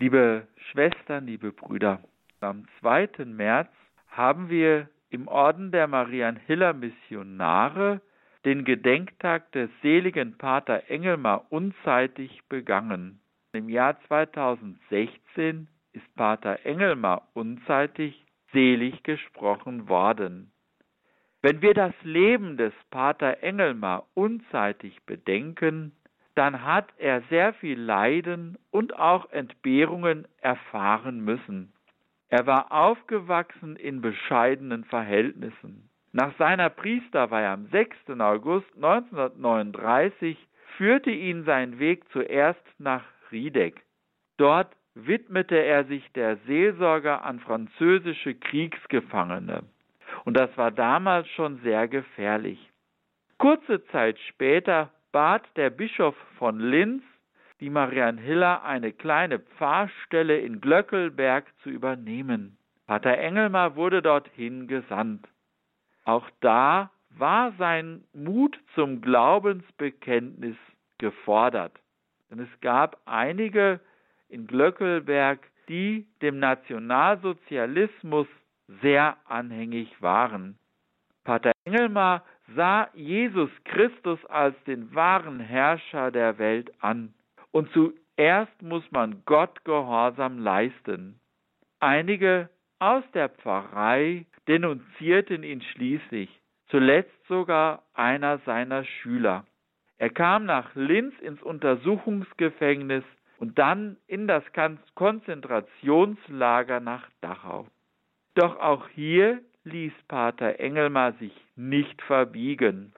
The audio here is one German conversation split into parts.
Liebe Schwestern, liebe Brüder, am 2. März haben wir im Orden der Marianhiller Missionare den Gedenktag des seligen Pater Engelmar unzeitig begangen. Im Jahr 2016 ist Pater Engelmar unzeitig selig gesprochen worden. Wenn wir das Leben des Pater Engelmar unzeitig bedenken, dann hat er sehr viel Leiden und auch Entbehrungen erfahren müssen. Er war aufgewachsen in bescheidenen Verhältnissen. Nach seiner Priesterweihe am 6. August 1939 führte ihn sein Weg zuerst nach Riedeck. Dort widmete er sich der Seelsorge an französische Kriegsgefangene. Und das war damals schon sehr gefährlich. Kurze Zeit später bat der Bischof von Linz die Marianhilla eine kleine Pfarrstelle in Glöckelberg zu übernehmen. Pater Engelmar wurde dorthin gesandt. Auch da war sein Mut zum Glaubensbekenntnis gefordert. Denn es gab einige in Glöckelberg, die dem Nationalsozialismus sehr anhängig waren. Pater Engelmar sah Jesus Christus als den wahren Herrscher der Welt an. Und zuerst muss man Gott Gehorsam leisten. Einige aus der Pfarrei denunzierten ihn schließlich, zuletzt sogar einer seiner Schüler. Er kam nach Linz ins Untersuchungsgefängnis und dann in das Konzentrationslager nach Dachau. Doch auch hier ließ Pater Engelmar sich nicht verbiegen.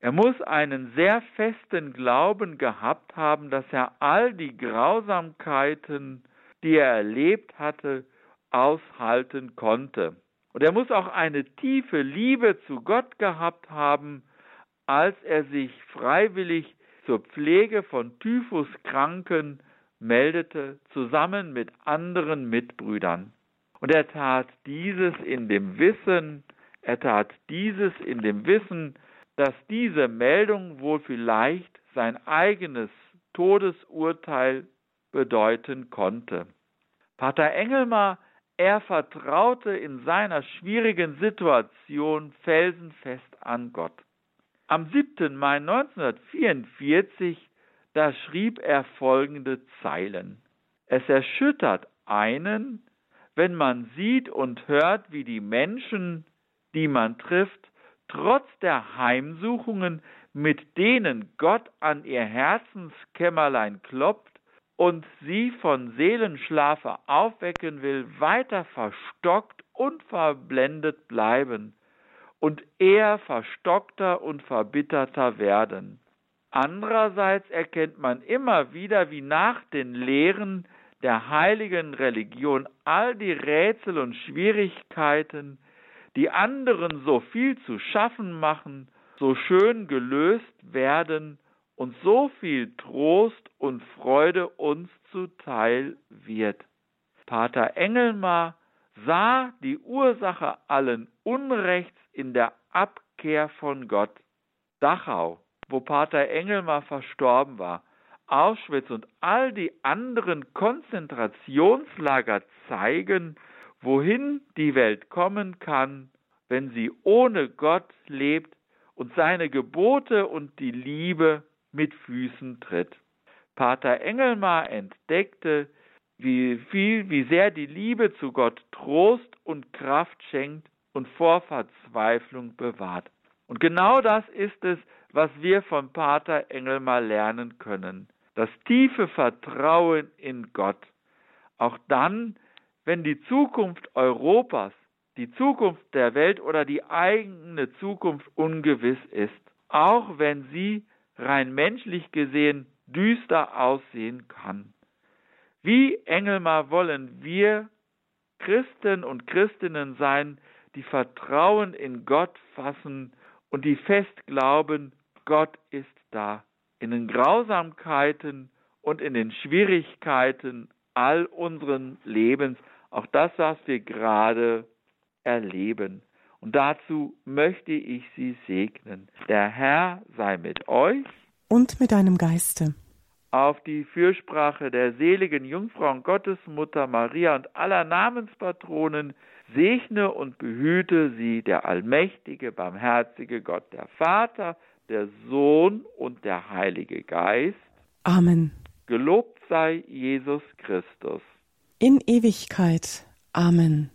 Er muss einen sehr festen Glauben gehabt haben, dass er all die Grausamkeiten, die er erlebt hatte, aushalten konnte. Und er muss auch eine tiefe Liebe zu Gott gehabt haben, als er sich freiwillig zur Pflege von Typhuskranken meldete, zusammen mit anderen Mitbrüdern. Und er tat dieses in dem Wissen, er tat dieses in dem Wissen, dass diese Meldung wohl vielleicht sein eigenes Todesurteil bedeuten konnte. Pater Engelmar, er vertraute in seiner schwierigen Situation felsenfest an Gott. Am 7. Mai 1944, da schrieb er folgende Zeilen. Es erschüttert einen, wenn man sieht und hört, wie die Menschen, die man trifft, trotz der Heimsuchungen, mit denen Gott an ihr Herzenskämmerlein klopft und sie von Seelenschlafe aufwecken will, weiter verstockt und verblendet bleiben und eher verstockter und verbitterter werden. Andererseits erkennt man immer wieder, wie nach den Lehren der heiligen Religion all die Rätsel und Schwierigkeiten, die anderen so viel zu schaffen machen, so schön gelöst werden und so viel Trost und Freude uns zuteil wird. Pater Engelmar sah die Ursache allen Unrechts in der Abkehr von Gott. Dachau, wo Pater Engelmar verstorben war, Auschwitz und all die anderen Konzentrationslager zeigen, wohin die Welt kommen kann, wenn sie ohne Gott lebt und seine Gebote und die Liebe mit Füßen tritt. Pater Engelmar entdeckte, wie viel, wie sehr die Liebe zu Gott Trost und Kraft schenkt und vor Verzweiflung bewahrt. Und genau das ist es, was wir von Pater Engelmar lernen können das tiefe Vertrauen in Gott. Auch dann, wenn die Zukunft Europas, die Zukunft der Welt oder die eigene Zukunft ungewiss ist, auch wenn sie rein menschlich gesehen düster aussehen kann. Wie Engelmar wollen wir Christen und Christinnen sein, die Vertrauen in Gott fassen und die fest glauben, Gott ist da in den Grausamkeiten und in den Schwierigkeiten all unseren Lebens, auch das, was wir gerade erleben. Und dazu möchte ich Sie segnen. Der Herr sei mit euch und mit deinem Geiste. auf die Fürsprache der seligen Jungfrau und Gottesmutter Maria und aller Namenspatronen, segne und behüte sie der allmächtige, barmherzige Gott, der Vater, der Sohn und der Heilige Geist. Amen. Gelobt sei Jesus Christus. In Ewigkeit. Amen.